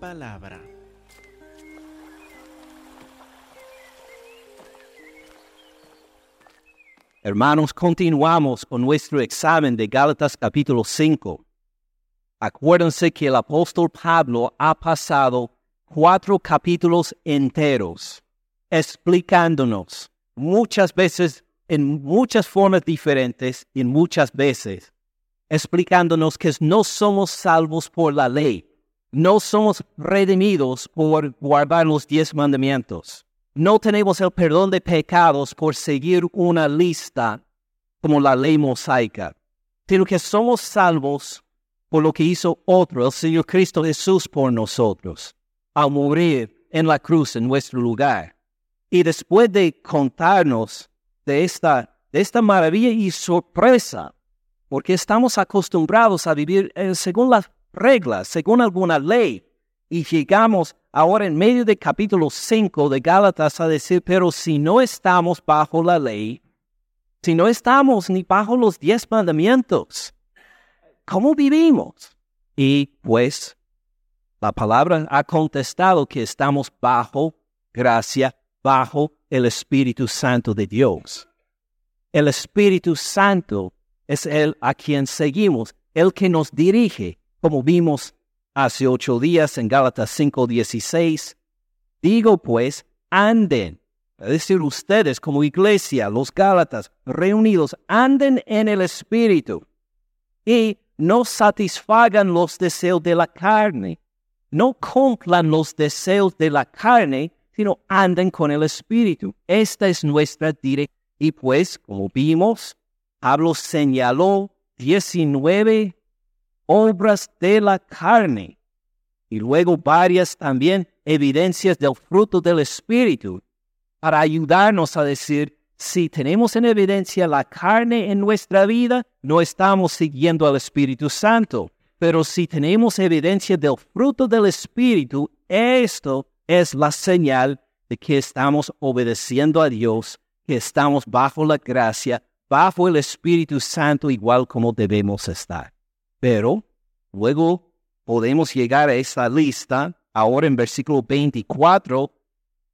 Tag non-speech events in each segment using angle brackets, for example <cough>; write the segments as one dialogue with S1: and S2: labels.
S1: palabra.
S2: Hermanos, continuamos con nuestro examen de Gálatas capítulo 5. Acuérdense que el apóstol Pablo ha pasado cuatro capítulos enteros explicándonos muchas veces en muchas formas diferentes y muchas veces explicándonos que no somos salvos por la ley, no somos redimidos por guardar los diez mandamientos, no tenemos el perdón de pecados por seguir una lista como la ley mosaica, sino que somos salvos por lo que hizo otro, el Señor Cristo Jesús por nosotros, al morir en la cruz en nuestro lugar. Y después de contarnos de esta, de esta maravilla y sorpresa, porque estamos acostumbrados a vivir eh, según las reglas, según alguna ley, y llegamos ahora en medio del capítulo 5 de Gálatas a decir, pero si no estamos bajo la ley, si no estamos ni bajo los diez mandamientos, ¿cómo vivimos? Y pues la palabra ha contestado que estamos bajo gracia, bajo el Espíritu Santo de Dios. El Espíritu Santo es el a quien seguimos, el que nos dirige, como vimos hace ocho días en Gálatas 5:16. Digo pues, anden, es decir, ustedes como iglesia, los Gálatas reunidos, anden en el Espíritu y no satisfagan los deseos de la carne, no cumplan los deseos de la carne, sino anden con el Espíritu. Esta es nuestra dirección. Y pues, como vimos, Pablo señaló 19 obras de la carne y luego varias también evidencias del fruto del Espíritu para ayudarnos a decir, si tenemos en evidencia la carne en nuestra vida, no estamos siguiendo al Espíritu Santo. Pero si tenemos evidencia del fruto del Espíritu, esto es la señal de que estamos obedeciendo a Dios, que estamos bajo la gracia, bajo el Espíritu Santo, igual como debemos estar. Pero luego podemos llegar a esa lista, ahora en versículo 24,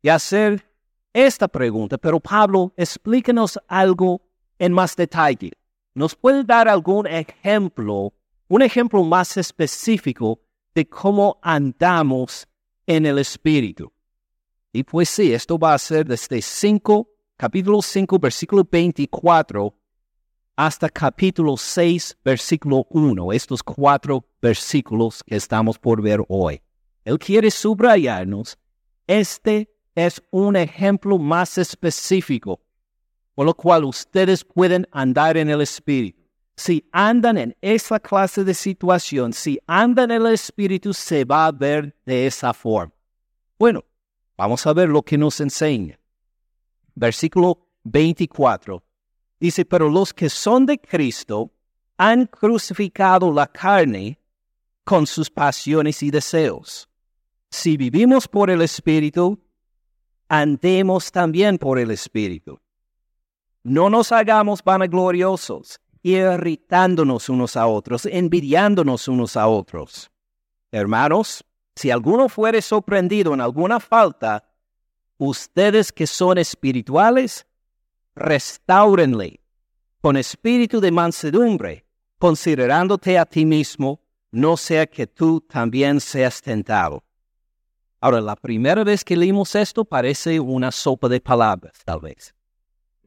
S2: y hacer esta pregunta. Pero Pablo, explíquenos algo en más detalle. ¿Nos puede dar algún ejemplo, un ejemplo más específico de cómo andamos en el Espíritu. Y pues sí, esto va a ser desde 5, capítulo 5, versículo 24, hasta capítulo 6, versículo 1, estos cuatro versículos que estamos por ver hoy. Él quiere subrayarnos, este es un ejemplo más específico, por lo cual ustedes pueden andar en el Espíritu. Si andan en esa clase de situación, si andan en el Espíritu, se va a ver de esa forma. Bueno, vamos a ver lo que nos enseña. Versículo 24 dice, pero los que son de Cristo han crucificado la carne con sus pasiones y deseos. Si vivimos por el Espíritu, andemos también por el Espíritu. No nos hagamos vanagloriosos irritándonos unos a otros, envidiándonos unos a otros. Hermanos, si alguno fuere sorprendido en alguna falta, ustedes que son espirituales, restáurenle con espíritu de mansedumbre, considerándote a ti mismo, no sea que tú también seas tentado. Ahora, la primera vez que leímos esto parece una sopa de palabras, tal vez.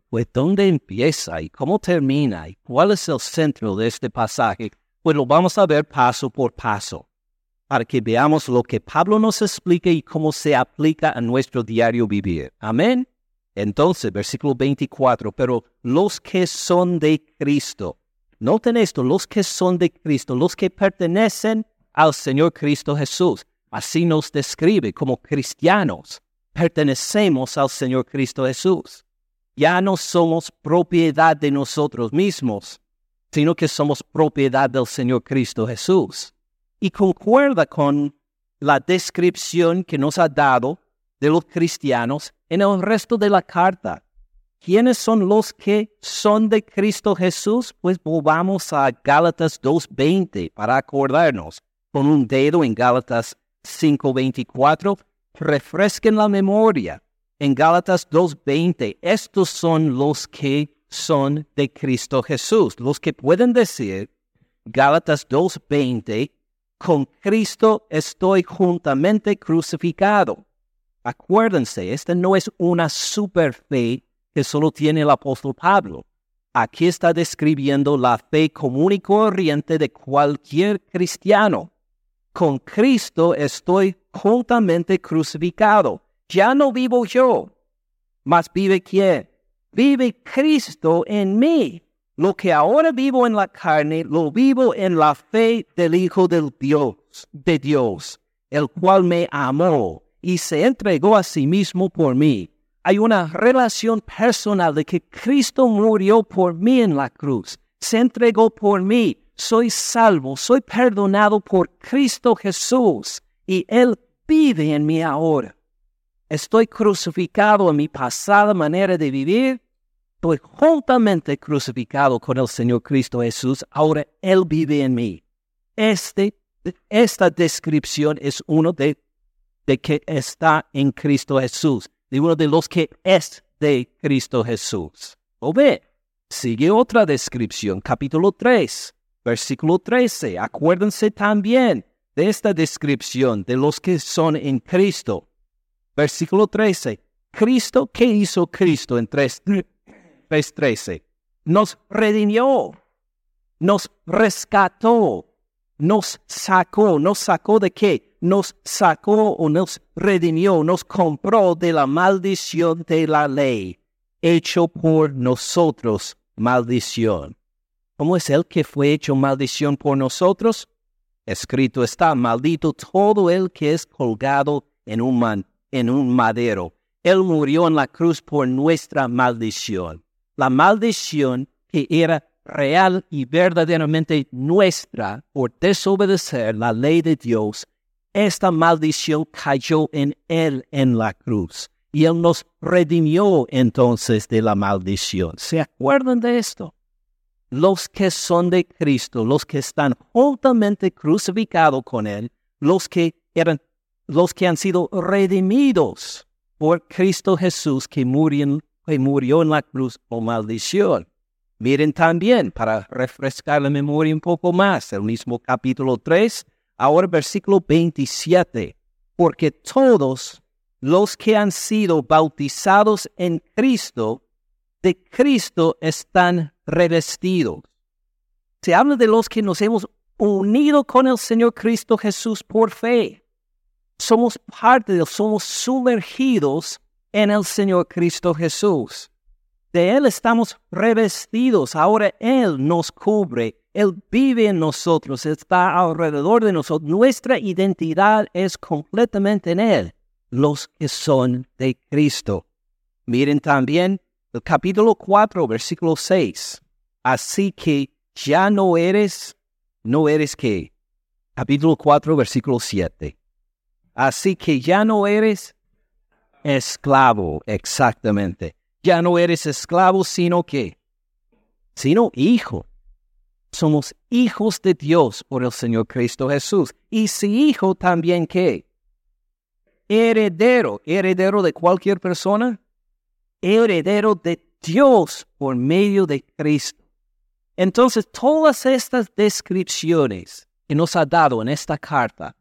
S2: Pues dónde empieza y cómo termina y cuál es el centro de este pasaje, pues lo vamos a ver paso por paso, para que veamos lo que Pablo nos explica y cómo se aplica a nuestro diario vivir. Amén. Entonces, versículo 24, pero los que son de Cristo, noten esto, los que son de Cristo, los que pertenecen al Señor Cristo Jesús, así nos describe como cristianos, pertenecemos al Señor Cristo Jesús ya no somos propiedad de nosotros mismos, sino que somos propiedad del Señor Cristo Jesús. Y concuerda con la descripción que nos ha dado de los cristianos en el resto de la carta. ¿Quiénes son los que son de Cristo Jesús? Pues volvamos a Gálatas 2.20 para acordarnos, con un dedo en Gálatas 5:24, refresquen la memoria. En Gálatas 2:20, estos son los que son de Cristo Jesús, los que pueden decir, Gálatas 2:20, con Cristo estoy juntamente crucificado. Acuérdense, esta no es una super fe que solo tiene el apóstol Pablo. Aquí está describiendo la fe común y corriente de cualquier cristiano. Con Cristo estoy juntamente crucificado. Ya no vivo yo, mas vive quién? Vive Cristo en mí. Lo que ahora vivo en la carne, lo vivo en la fe del Hijo del Dios, de Dios, el cual me amó y se entregó a sí mismo por mí. Hay una relación personal de que Cristo murió por mí en la cruz, se entregó por mí, soy salvo, soy perdonado por Cristo Jesús y Él vive en mí ahora. Estoy crucificado en mi pasada manera de vivir, estoy juntamente crucificado con el Señor Cristo Jesús, ahora Él vive en mí. Este, esta descripción es uno de, de que está en Cristo Jesús, de uno de los que es de Cristo Jesús. O ve, sigue otra descripción, capítulo 3, versículo 13. Acuérdense también de esta descripción de los que son en Cristo. Versículo 13. Cristo, ¿qué hizo Cristo en 3, 13? Nos redimió, nos rescató, nos sacó, nos sacó de qué? Nos sacó o nos redimió, nos compró de la maldición de la ley, hecho por nosotros maldición. ¿Cómo es el que fue hecho maldición por nosotros? Escrito está, maldito todo el que es colgado en un, en un madero. Él murió en la cruz por nuestra maldición. La maldición que era real y verdaderamente nuestra por desobedecer la ley de Dios, esta maldición cayó en Él en la cruz. Y Él nos redimió entonces de la maldición. ¿Se acuerdan de esto? Los que son de Cristo, los que están juntamente crucificados con Él, los que eran, los que han sido redimidos por Cristo Jesús que murió, murió en la cruz por maldición. Miren también, para refrescar la memoria un poco más, el mismo capítulo 3, ahora versículo 27, porque todos los que han sido bautizados en Cristo, de Cristo están revestidos. Se habla de los que nos hemos unido con el Señor Cristo Jesús por fe. Somos parte de somos sumergidos en el Señor Cristo Jesús. De Él estamos revestidos. Ahora Él nos cubre. Él vive en nosotros, está alrededor de nosotros. Nuestra identidad es completamente en Él, los que son de Cristo. Miren también el capítulo 4, versículo 6. Así que ya no eres, no eres qué. Capítulo 4, versículo 7. Así que ya no eres esclavo, exactamente ya no eres esclavo, sino que, sino hijo. Somos hijos de Dios por el Señor Cristo Jesús. Y si hijo también qué? Heredero, heredero de cualquier persona, heredero de Dios por medio de Cristo. Entonces, todas estas descripciones que nos ha dado en esta carta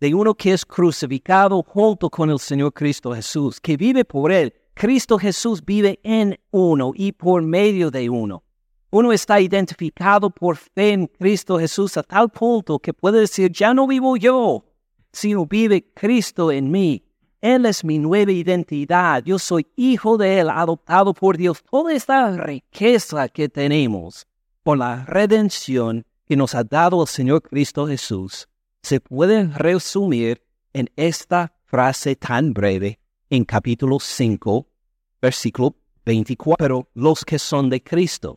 S2: de uno que es crucificado junto con el Señor Cristo Jesús, que vive por Él, Cristo Jesús vive en uno y por medio de uno. Uno está identificado por fe en Cristo Jesús a tal punto que puede decir, ya no vivo yo, sino vive Cristo en mí. Él es mi nueva identidad. Yo soy hijo de Él, adoptado por Dios. Toda esta riqueza que tenemos por la redención que nos ha dado el Señor Cristo Jesús se puede resumir en esta frase tan breve en capítulo 5, versículo 24. Pero los que son de Cristo,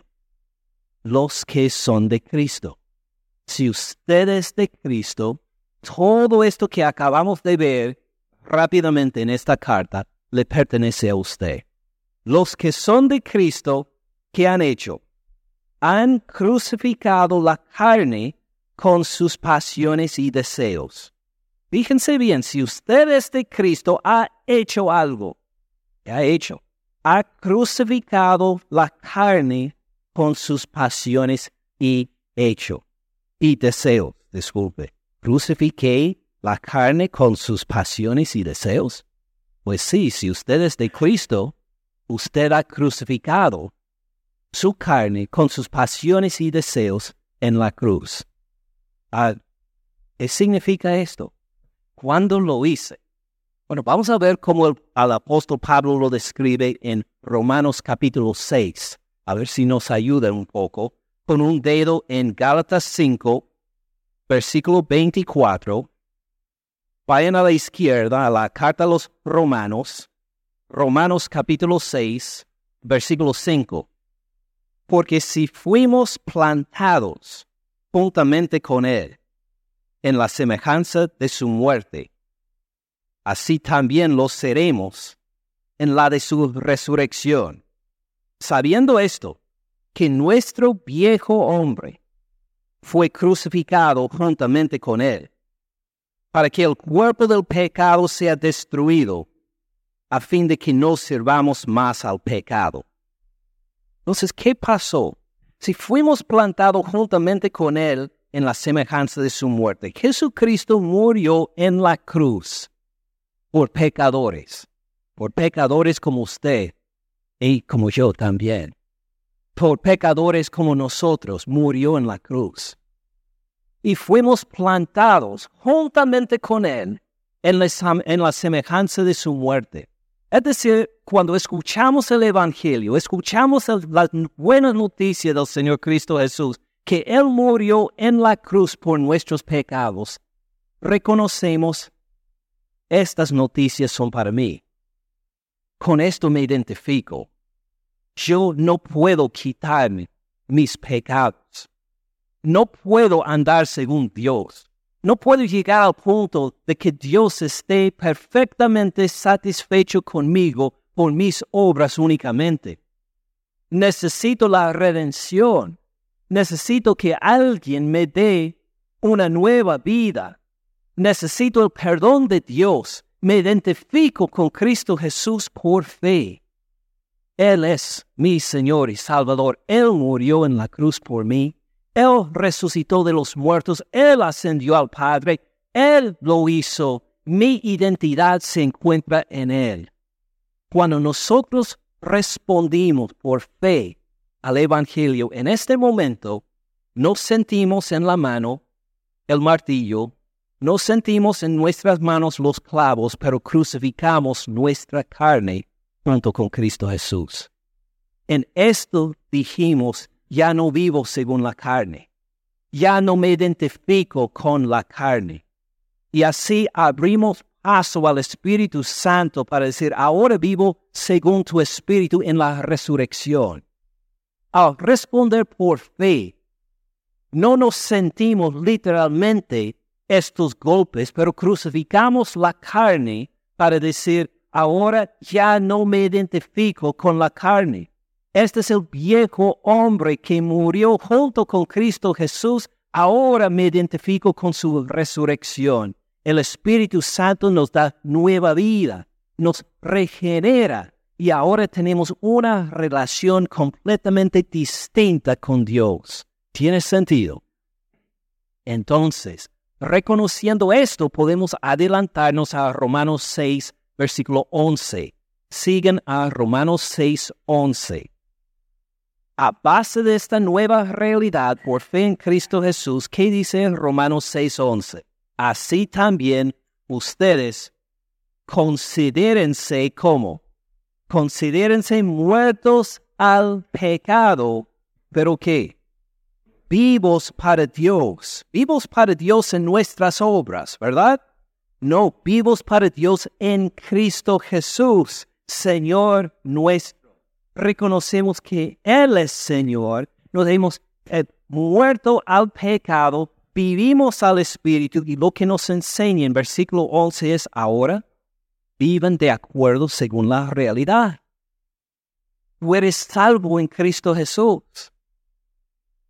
S2: los que son de Cristo. Si usted es de Cristo, todo esto que acabamos de ver rápidamente en esta carta le pertenece a usted. Los que son de Cristo, ¿qué han hecho? Han crucificado la carne con sus pasiones y deseos. Fíjense bien, si usted es de Cristo, ha hecho algo. ¿Qué ha hecho? Ha crucificado la carne con sus pasiones y hecho. Y deseos, disculpe. Crucifiqué la carne con sus pasiones y deseos. Pues sí, si usted es de Cristo, usted ha crucificado su carne con sus pasiones y deseos en la cruz. Ah, ¿Qué significa esto? ¿Cuándo lo hice? Bueno, vamos a ver cómo el, apóstol Pablo lo describe en Romanos capítulo 6. A ver si nos ayuda un poco. Con un dedo en Gálatas 5, versículo 24. Vayan a la izquierda a la carta a los Romanos. Romanos capítulo 6, versículo 5. Porque si fuimos plantados juntamente con Él en la semejanza de su muerte, así también lo seremos en la de su resurrección. Sabiendo esto, que nuestro viejo hombre fue crucificado juntamente con Él, para que el cuerpo del pecado sea destruido, a fin de que no sirvamos más al pecado entonces, ¿qué pasó? Si fuimos plantados juntamente con Él en la semejanza de su muerte, Jesucristo murió en la cruz por pecadores, por pecadores como usted y como yo también. Por pecadores como nosotros murió en la cruz. Y fuimos plantados juntamente con Él en la, en la semejanza de su muerte es decir, cuando escuchamos el Evangelio, escuchamos la buena noticia del Señor Cristo Jesús, que Él murió en la cruz por nuestros pecados, reconocemos, estas noticias son para mí. Con esto me identifico. Yo no puedo quitarme mis pecados. No puedo andar según Dios. No puedo llegar al punto de que Dios esté perfectamente satisfecho conmigo por mis obras únicamente. Necesito la redención. Necesito que alguien me dé una nueva vida. Necesito el perdón de Dios. Me identifico con Cristo Jesús por fe. Él es mi Señor y Salvador. Él murió en la cruz por mí. Él resucitó de los muertos, Él ascendió al Padre, Él lo hizo, mi identidad se encuentra en Él. Cuando nosotros respondimos por fe al Evangelio, en este momento nos sentimos en la mano el martillo, nos sentimos en nuestras manos los clavos, pero crucificamos nuestra carne junto con Cristo Jesús. En esto dijimos ya no vivo según la carne, ya no me identifico con la carne. Y así abrimos paso al Espíritu Santo para decir, ahora vivo según tu Espíritu en la resurrección. Al responder por fe, no nos sentimos literalmente estos golpes, pero crucificamos la carne para decir, ahora ya no me identifico con la carne. Este es el viejo hombre que murió junto con Cristo Jesús. Ahora me identifico con su resurrección. El Espíritu Santo nos da nueva vida, nos regenera y ahora tenemos una relación completamente distinta con Dios. ¿Tiene sentido? Entonces, reconociendo esto, podemos adelantarnos a Romanos 6, versículo 11. Sigan a Romanos 6, 11. A base de esta nueva realidad por fe en Cristo Jesús, ¿qué dice Romanos 6:11? Así también ustedes considérense como, considérense muertos al pecado, pero ¿qué? Vivos para Dios, vivos para Dios en nuestras obras, ¿verdad? No, vivos para Dios en Cristo Jesús, Señor nuestro reconocemos que Él es Señor, nos hemos eh, muerto al pecado, vivimos al Espíritu y lo que nos enseña en versículo 11 es ahora, vivan de acuerdo según la realidad. Tú eres salvo en Cristo Jesús.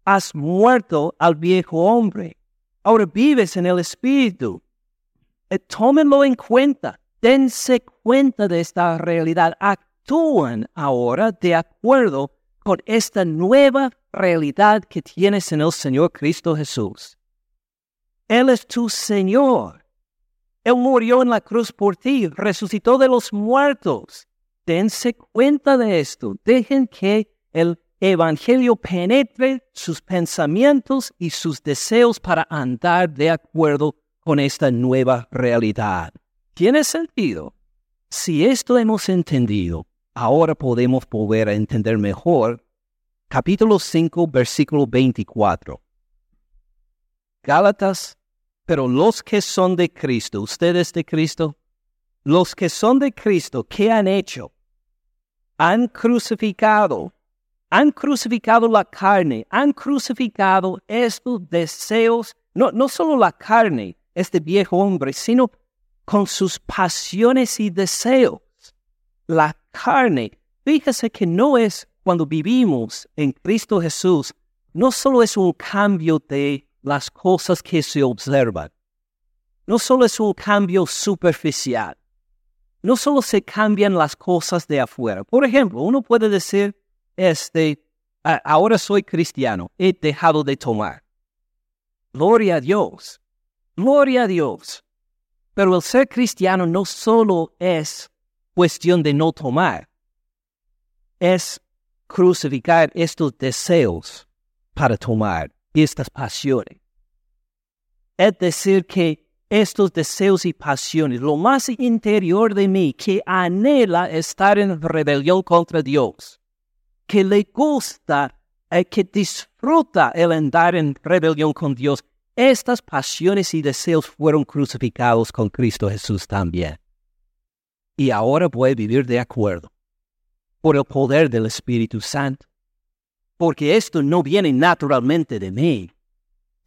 S2: Has muerto al viejo hombre. Ahora vives en el Espíritu. eh, tómenlo en cuenta, dense cuenta de esta realidad, actúan ahora de acuerdo con esta nueva realidad que tienes en el Señor Cristo Jesús. Él es tu Señor. Él murió en la cruz por ti, resucitó de los muertos. Dense cuenta de esto. Dejen que el Evangelio penetre sus pensamientos y sus deseos para andar de acuerdo con esta nueva realidad. ¿Tiene sentido? Si esto hemos entendido, ahora podemos volver a entender mejor capítulo 5, versículo 24. Gálatas, pero los que son de Cristo, ustedes de Cristo, los que son de Cristo, ¿qué han hecho? Han crucificado, han crucificado la carne, han crucificado estos deseos, no, no solo la carne, este viejo hombre, sino con sus pasiones y deseos. La carne, fíjese que no es cuando vivimos en Cristo Jesús, no solo es un cambio de las cosas que se observan, no solo es un cambio superficial, no solo se cambian las cosas de afuera. Por ejemplo, uno puede decir, este, ahora soy cristiano, he dejado de tomar. Gloria a Dios, gloria a Dios. Pero el ser cristiano no solo es cuestión de no tomar, es crucificar estos deseos para tomar estas pasiones. Es decir, que estos deseos y pasiones, lo más interior de mí, que anhela estar en rebelión contra Dios, que le gusta, eh, que disfruta el andar en rebelión con Dios, estas pasiones y deseos fueron crucificados con Cristo Jesús también. Y ahora a vivir de acuerdo por el poder del Espíritu Santo. Porque esto no viene naturalmente de mí,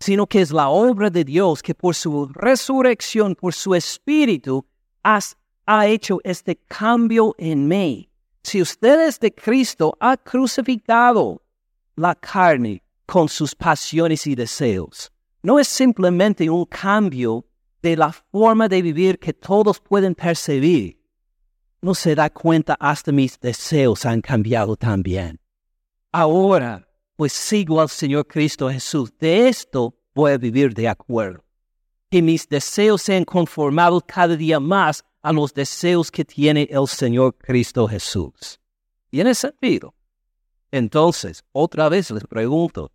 S2: sino que es la obra de Dios que por su resurrección, por su Espíritu, ha hecho este cambio en mí. Si usted es de Cristo, ha crucificado la carne con sus pasiones y deseos. No es simplemente un cambio de la forma de vivir que todos pueden percibir, no se da cuenta hasta mis deseos han cambiado también. Ahora, pues sigo al Señor Cristo Jesús. De esto voy a vivir de acuerdo. Que mis deseos sean conformados cada día más a los deseos que tiene el Señor Cristo Jesús. ¿Tiene sentido? Entonces, otra vez les pregunto,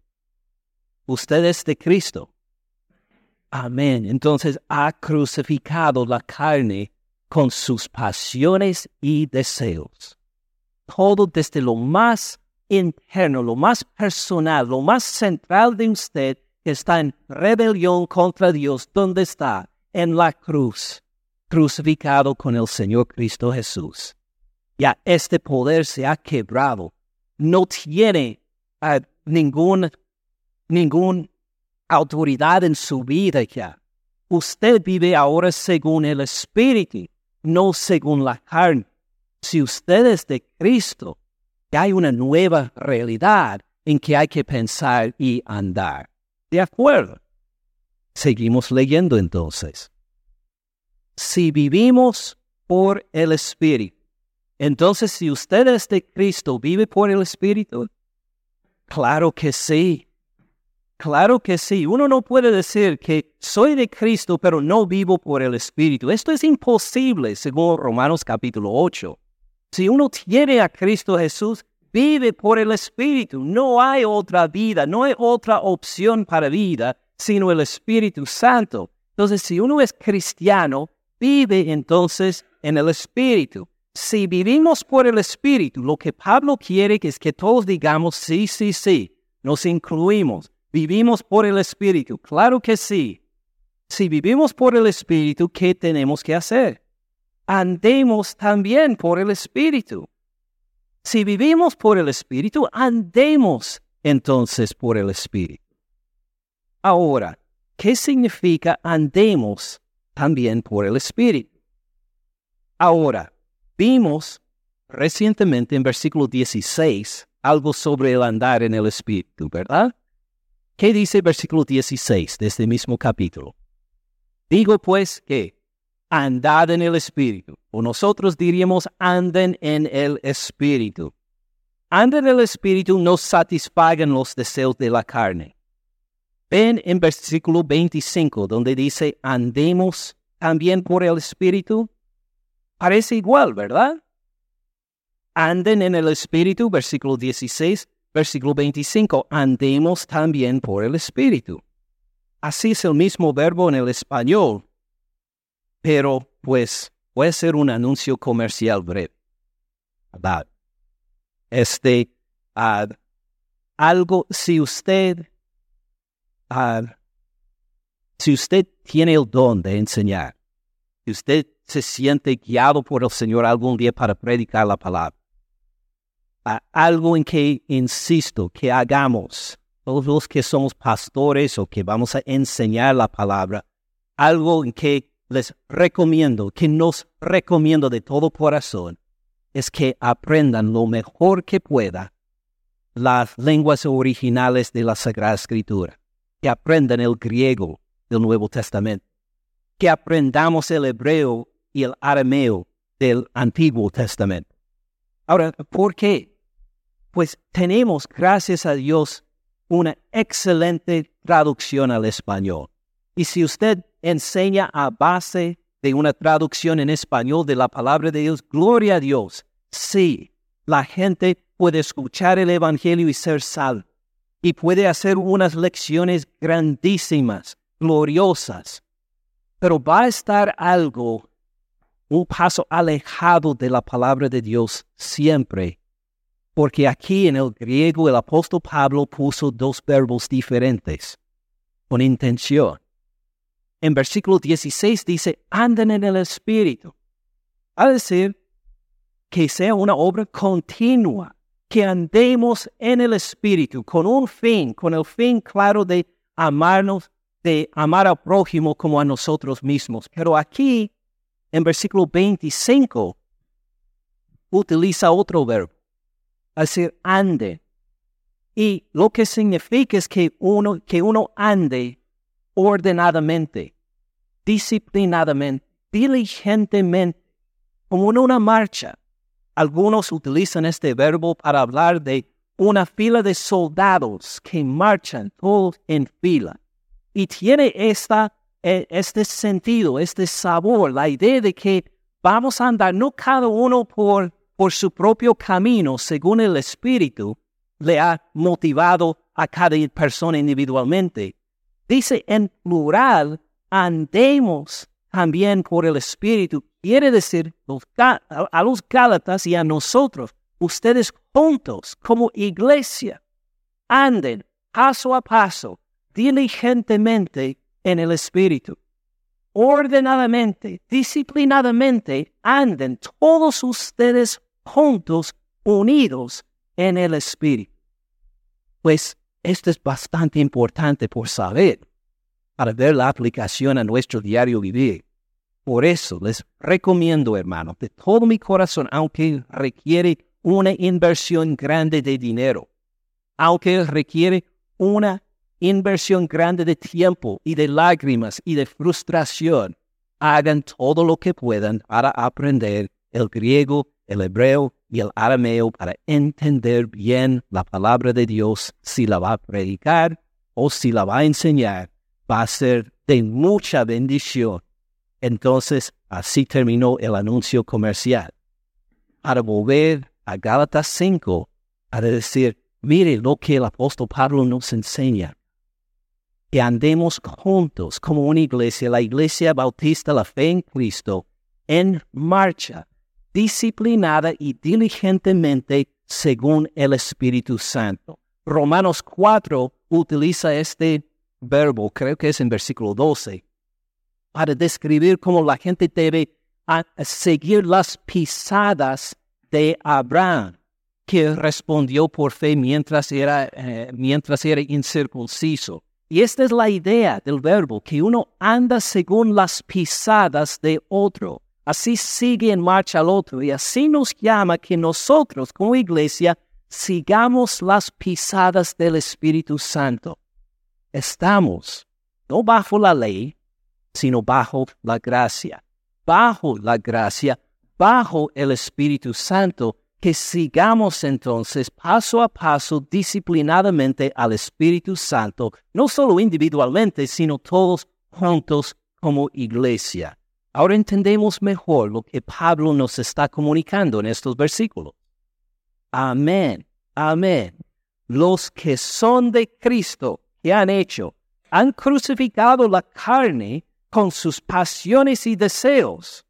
S2: ¿usted es de Cristo? Amén. Entonces ha crucificado la carne con sus pasiones y deseos. Todo desde lo más interno, lo más personal, lo más central de usted que está en rebelión contra Dios, ¿dónde está? En la cruz, crucificado con el Señor Cristo Jesús. Ya este poder se ha quebrado. No tiene uh, ningún, autoridad en su vida ya. Usted vive ahora según el Espíritu no según la carne. Si usted es de Cristo, hay una nueva realidad en que hay que pensar y andar. ¿De acuerdo? Seguimos leyendo entonces. Si vivimos por el Espíritu, entonces si usted es de Cristo, ¿vive por el Espíritu? Claro que sí. Claro que sí. Uno no puede decir que soy de Cristo, pero no vivo por el Espíritu. Esto es imposible, según Romanos capítulo 8. Si uno tiene a Cristo Jesús, vive por el Espíritu. No hay otra vida, no hay otra opción para vida, sino el Espíritu Santo. Entonces, si uno es cristiano, vive entonces en el Espíritu. Si vivimos por el Espíritu, lo que Pablo quiere es que todos digamos, sí, sí, sí, nos incluimos. ¿Vivimos por el Espíritu? Claro que sí. Si vivimos por el Espíritu, ¿qué tenemos que hacer? Andemos también por el Espíritu. Si vivimos por el Espíritu, andemos entonces por el Espíritu. Ahora, ¿qué significa andemos también por el Espíritu? Ahora, vimos recientemente en versículo 16 algo sobre el andar en el Espíritu, ¿verdad? ¿Qué dice versículo 16 de este mismo capítulo? Digo pues que andad en el Espíritu. O nosotros diríamos, anden en el Espíritu. Anden en el Espíritu no satisfagan los deseos de la carne. Ven en versículo 25, donde dice, andemos también por el Espíritu. Parece igual, ¿verdad? Anden en el Espíritu, versículo 16, versículo 25, andemos también por el Espíritu. Así es el mismo verbo en el español, pero pues a hacer un anuncio comercial breve. Este, uh, algo, si usted, si usted tiene el don de enseñar, si usted se siente guiado por el Señor algún día para predicar la palabra, uh, algo en que insisto que hagamos, todos los que somos pastores o que vamos a enseñar la palabra, algo en que les recomiendo, que nos recomiendo de todo corazón, es que aprendan lo mejor que pueda las lenguas originales de la Sagrada Escritura, que aprendan el griego del Nuevo Testamento, que aprendamos el hebreo y el arameo del Antiguo Testamento. Ahora, ¿por qué? Pues tenemos, gracias a Dios, una excelente traducción al español. Y si usted enseña a base de una traducción en español de la palabra de Dios, gloria a Dios. Sí, la gente puede escuchar el Evangelio y ser salvo. Y puede hacer unas lecciones grandísimas, gloriosas. Pero va a estar algo, un paso alejado de la palabra de Dios siempre. Porque aquí en el griego el apóstol Pablo puso dos verbos diferentes, con intención en versículo 16 dice, anden en el Espíritu. A decir, que sea una obra continua, que andemos en el Espíritu con un fin, con el fin claro de amarnos, de amar al prójimo como a nosotros mismos. Pero aquí, en versículo 25, utiliza otro verbo, es decir, ande. Y lo que significa es que uno, que uno ande ordenadamente, disciplinadamente, diligentemente, como en una marcha. Algunos utilizan este verbo para hablar de una fila de soldados que marchan todos en fila. Y tiene esta, e, este sentido, este sabor, la idea de que vamos a andar no cada uno por, por su propio camino, según el Espíritu le ha motivado a cada persona individualmente, dice en plural, andemos también por el Espíritu. Quiere decir a los Gálatas y a nosotros, ustedes juntos como iglesia, anden paso a paso, diligentemente en el Espíritu. Ordenadamente, disciplinadamente, anden todos ustedes juntos, unidos en el Espíritu. Pues esto es bastante importante por saber para ver la aplicación a nuestro diario vivir. Por eso les recomiendo, hermano, de todo mi corazón, aunque requiere una inversión grande de dinero, aunque requiere una inversión grande de tiempo y de lágrimas y de frustración, hagan todo lo que puedan para aprender el griego, el hebreo y el arameo para entender bien la palabra de Dios si la va a predicar o si la va a enseñar, va a ser de mucha bendición. Entonces, así terminó el anuncio comercial. Para volver a Gálatas 5, para decir, mire lo que el apóstol Pablo nos enseña. Que andemos juntos como una iglesia, la iglesia bautista, la fe en Cristo, en marcha disciplinada y diligentemente según el Espíritu Santo. Romanos 4 utiliza este verbo, creo que es en versículo 12, para describir cómo la gente debe seguir las pisadas de Abraham, que respondió por fe mientras era, eh, mientras era incircunciso. Y esta es la idea del verbo, que uno anda según las pisadas de otro. Así sigue en marcha al otro y así nos llama que nosotros como iglesia sigamos las pisadas del Espíritu Santo. Estamos no bajo la ley, sino bajo la gracia. bajo la gracia, bajo el Espíritu Santo, que sigamos entonces paso a paso disciplinadamente al Espíritu Santo, no solo individualmente, sino todos juntos como iglesia. Ahora entendemos mejor lo que Pablo nos está comunicando en estos versículos. Amén, amén. Los que son de Cristo, que han hecho? Han crucificado la carne con sus pasiones y deseos.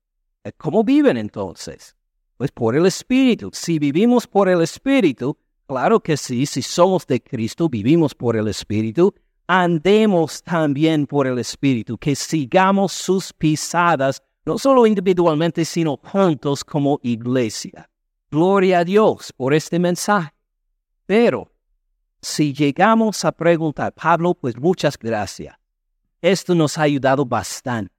S2: ¿Cómo viven entonces? Pues por el Espíritu. Si vivimos por el Espíritu, claro que sí, si somos de Cristo, vivimos por el Espíritu, andemos también por el Espíritu, que sigamos sus pisadas, no solo individualmente, sino juntos como iglesia. Gloria a Dios por este mensaje. Pero si llegamos a preguntar, Pablo, pues muchas gracias. Esto nos ha ayudado bastante.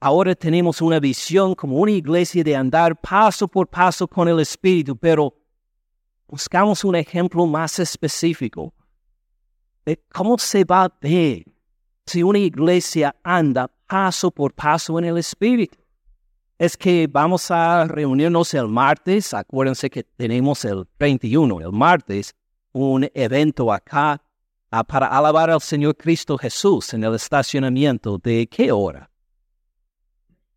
S2: Ahora tenemos una visión como una iglesia de andar paso por paso con el Espíritu, pero buscamos un ejemplo más específico de cómo se va a ver si una iglesia anda paso por paso en el Espíritu. Es que vamos a reunirnos el martes, acuérdense que tenemos el 31, el martes, un evento acá Ah, para alabar al Señor Cristo Jesús en el estacionamiento. ¿De qué hora?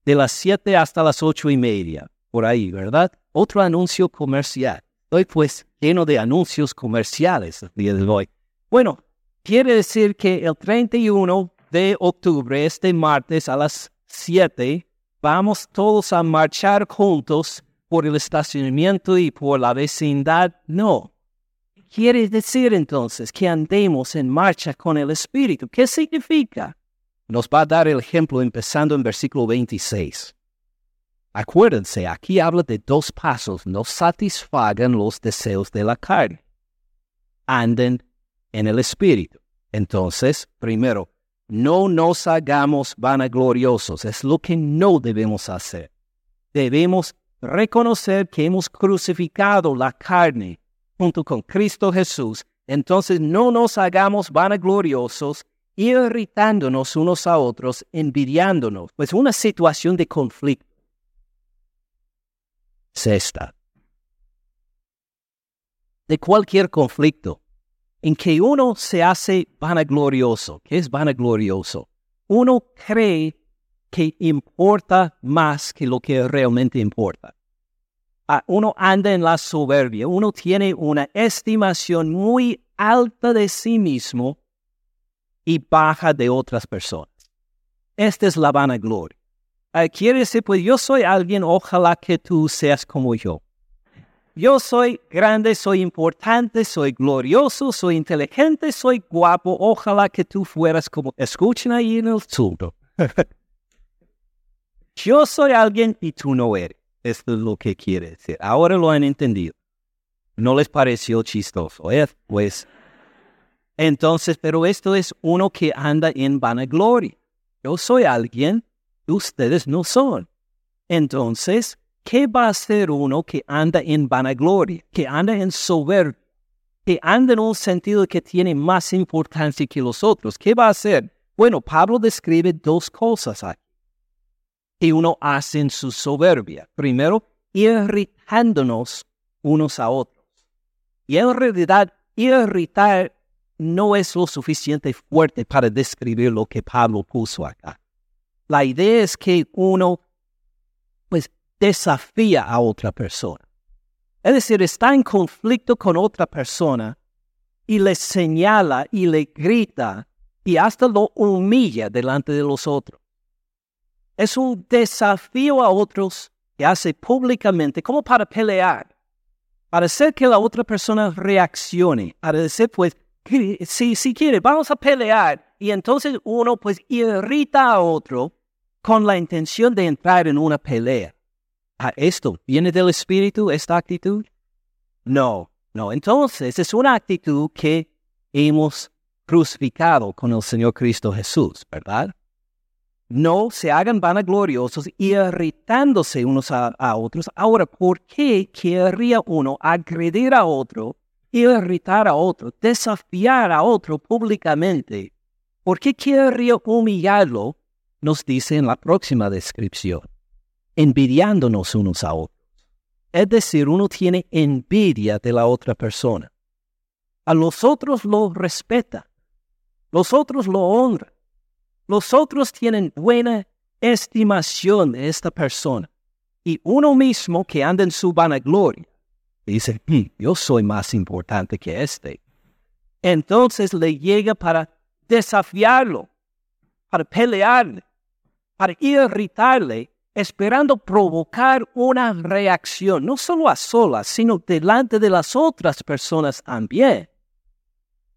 S2: De las siete hasta las ocho y media, por ahí, ¿verdad? Otro anuncio comercial. Estoy pues lleno de anuncios comerciales el día de hoy. Bueno, quiere decir que el 31 de octubre, este martes a las 7, vamos todos a marchar juntos por el estacionamiento y por la vecindad. No, quiere decir entonces que andemos en marcha con el Espíritu. ¿Qué significa? Nos va a dar el ejemplo empezando en versículo 26. Acuérdense, aquí habla de dos pasos, no satisfagan los deseos de la carne. Anden en el Espíritu. Entonces, primero, no nos hagamos vanagloriosos, es lo que no debemos hacer. Debemos reconocer que hemos crucificado la carne junto con Cristo Jesús, entonces no nos hagamos vanagloriosos, irritándonos unos a otros, envidiándonos, pues una situación de conflicto Sexta. De cualquier conflicto en que uno se hace vanaglorioso, ¿qué es vanaglorioso? Uno cree que importa más que lo que realmente importa uno anda en la soberbia, uno tiene una estimación muy alta de sí mismo y baja de otras personas. Esta es la vanagloria. Uh, quiere decir, pues yo soy alguien, ojalá que tú seas como yo. Yo soy grande, soy importante, soy glorioso, soy inteligente, soy guapo, ojalá que tú fueras como... Escuchen ahí en el surdo. <laughs> yo soy alguien y tú no eres. Esto es lo que quiere decir. Ahora lo han entendido. No les pareció chistoso, ¿eh? Pues, entonces, pero esto es uno que anda en vanagloria. Yo soy alguien, ustedes no son. Entonces, ¿qué va a hacer uno que anda en vanagloria, que anda en soberbia, que anda en un sentido que tiene más importancia que los otros? ¿Qué va a hacer? Bueno, Pablo describe dos cosas aquí que uno hace en su soberbia. Primero, irritándonos unos a otros. Y en realidad, irritar no es lo suficiente fuerte para describir lo que Pablo puso acá. La idea es que uno, pues, desafía a otra persona. Es decir, está en conflicto con otra persona y le señala y le grita y hasta lo humilla delante de los otros es un desafío a otros que hace públicamente como para pelear, para hacer que la otra persona reaccione, para decir, pues, si, si quiere, vamos a pelear. Y entonces uno pues irrita a otro con la intención de entrar en una pelea. ¿A esto viene del espíritu, esta actitud? No, no. Entonces es una actitud que hemos crucificado con el Señor Cristo Jesús, ¿verdad? No se hagan vanagloriosos irritándose unos a, otros. Ahora, ¿por qué querría uno agredir a otro, irritar a otro, desafiar a otro públicamente? ¿Por qué querría humillarlo? Nos dice en la próxima descripción. envidiándonos unos a otros. Es decir, uno tiene envidia de la otra persona. A los otros lo respeta, los otros lo honran, los otros tienen buena estimación de esta persona. Y uno mismo que anda en su vanagloria, dice, hmm, yo soy más importante que este. Entonces le llega para desafiarlo, para pelearle, para irritarle, esperando provocar una reacción, no solo a solas, sino delante de las otras personas también,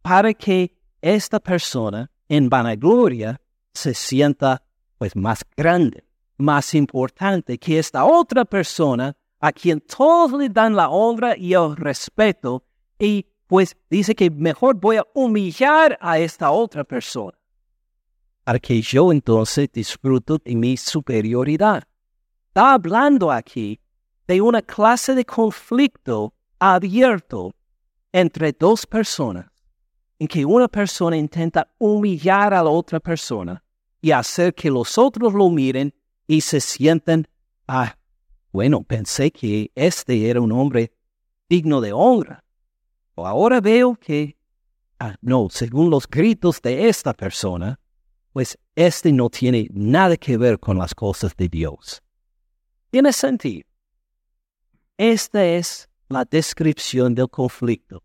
S2: para que esta persona en vanagloria se sienta pues más grande, más importante que esta otra persona a quien todos le dan la honra y el respeto y pues dice que mejor voy a humillar a esta otra persona para que yo entonces disfruto de mi superioridad. Está hablando aquí de una clase de conflicto abierto entre dos personas, en que una persona intenta humillar a la otra persona y hacer que los otros lo miren y se sienten, ah, bueno, pensé que este era un hombre digno de honra. O ahora veo que, ah, no, según los gritos de esta persona, pues este no tiene nada que ver con las cosas de Dios. Tiene sentido. Esta es la descripción del conflicto.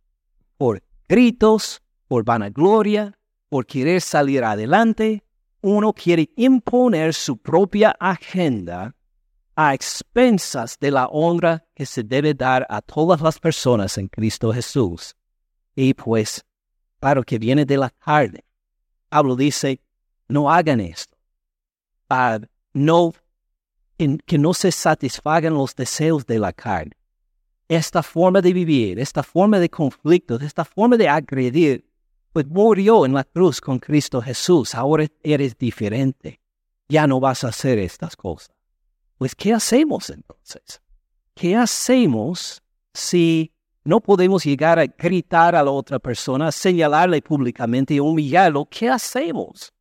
S2: Por gritos, por vanagloria, por querer salir adelante, uno quiere imponer su propia agenda a expensas de la honra que se debe dar a todas las personas en Cristo Jesús. Y pues, claro que viene de la carne. Pablo dice, no hagan esto. no, que no se satisfagan los deseos de la carne. Esta forma de vivir, esta forma de conflicto, esta forma de agredir, pues murió en la cruz con Cristo Jesús. Ahora eres diferente. Ya no vas a hacer estas cosas. Pues, ¿qué hacemos entonces? ¿Qué hacemos si no podemos llegar a gritar a la otra persona, señalarle públicamente y humillarlo? ¿Qué hacemos?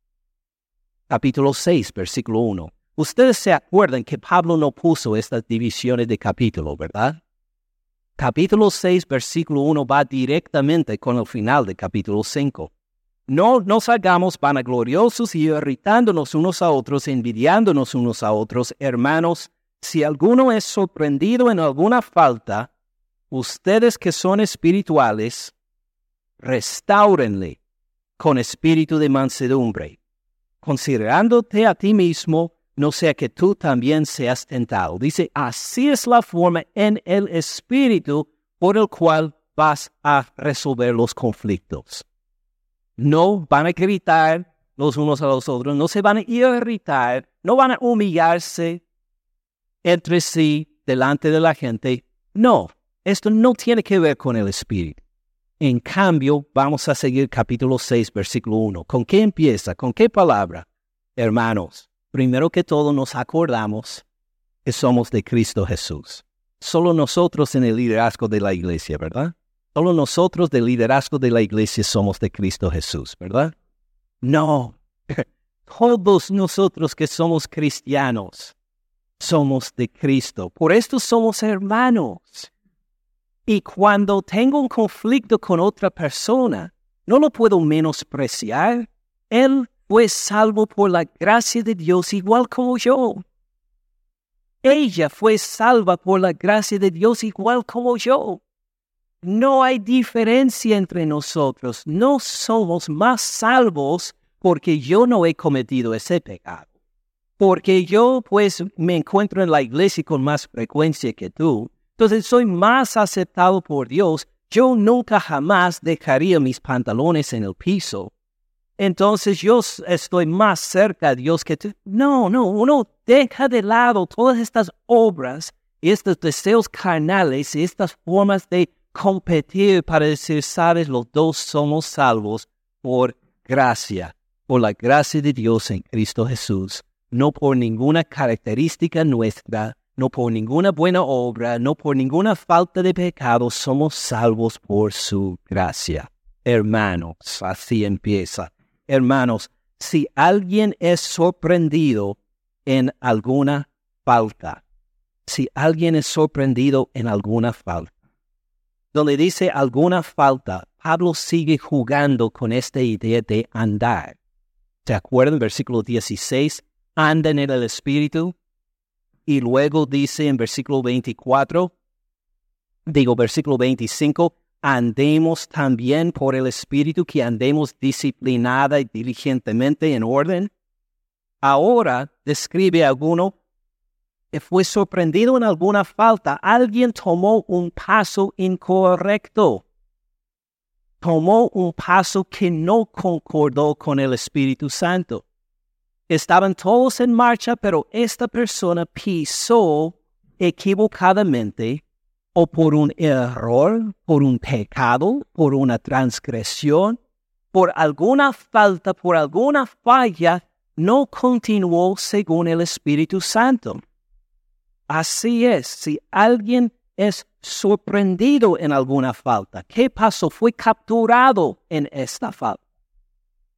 S2: capítulo 6, versículo 1. Ustedes se acuerdan que Pablo no puso estas divisiones de capítulo, ¿verdad? Capítulo 6, versículo 1 va directamente con el final de capítulo 5. No nos hagamos vanagloriosos y irritándonos unos a otros, envidiándonos unos a otros, hermanos. Si alguno es sorprendido en alguna falta, ustedes que son espirituales, restáurenle con espíritu de mansedumbre considerándote a ti mismo, no sea que tú también seas tentado. Dice, así es la forma en el espíritu por el cual vas a resolver los conflictos. No van a gritar los unos a los otros, no se van a irritar, no van a humillarse entre sí delante de la gente. No, esto no tiene que ver con el espíritu. En cambio, vamos a seguir capítulo 6, versículo 1. ¿Con qué empieza? ¿Con qué palabra? Hermanos, primero que todo nos acordamos que somos de Cristo Jesús. Solo nosotros en el liderazgo de la iglesia, ¿verdad? Solo nosotros del liderazgo de la iglesia somos de Cristo Jesús, ¿verdad? No, <laughs> todos nosotros que somos cristianos somos de Cristo. Por esto somos hermanos. Y cuando tengo un conflicto con otra persona, no lo puedo menospreciar. Él fue salvo por la gracia de Dios igual como yo. Ella fue salva por la gracia de Dios igual como yo. No hay diferencia entre nosotros. No somos más salvos porque yo no he cometido ese pecado. Porque yo pues me encuentro en la iglesia con más frecuencia que tú. Entonces soy más aceptado por Dios. Yo nunca jamás dejaría mis pantalones en el piso. Entonces yo estoy más cerca de Dios que tú. No, no, uno deja de lado todas estas obras y estos deseos carnales y estas formas de competir para decir, sabes, los dos somos salvos por gracia, por la gracia de Dios en Cristo Jesús, no por ninguna característica nuestra, no por ninguna buena obra, no por ninguna falta de pecado, somos salvos por su gracia. Hermanos, así empieza. Hermanos, si alguien es sorprendido en alguna falta. Si alguien es sorprendido en alguna falta. Donde dice alguna falta, Pablo sigue jugando con esta idea de andar. ¿Se acuerdan? Versículo 16, andan en el Espíritu. Y luego dice en versículo 24, digo versículo 25, andemos también por el Espíritu, que andemos disciplinada y diligentemente en orden. Ahora describe alguno fue sorprendido en alguna falta. Alguien tomó un paso incorrecto. Tomó un paso que no concordó con el Espíritu Santo. Estaban todos en marcha, pero esta persona pisó equivocadamente o por un error, por un pecado, por una transgresión, por alguna falta, por alguna falla, no continuó según el Espíritu Santo. Así es, si alguien es sorprendido en alguna falta, ¿qué pasó? Fue capturado en esta falta.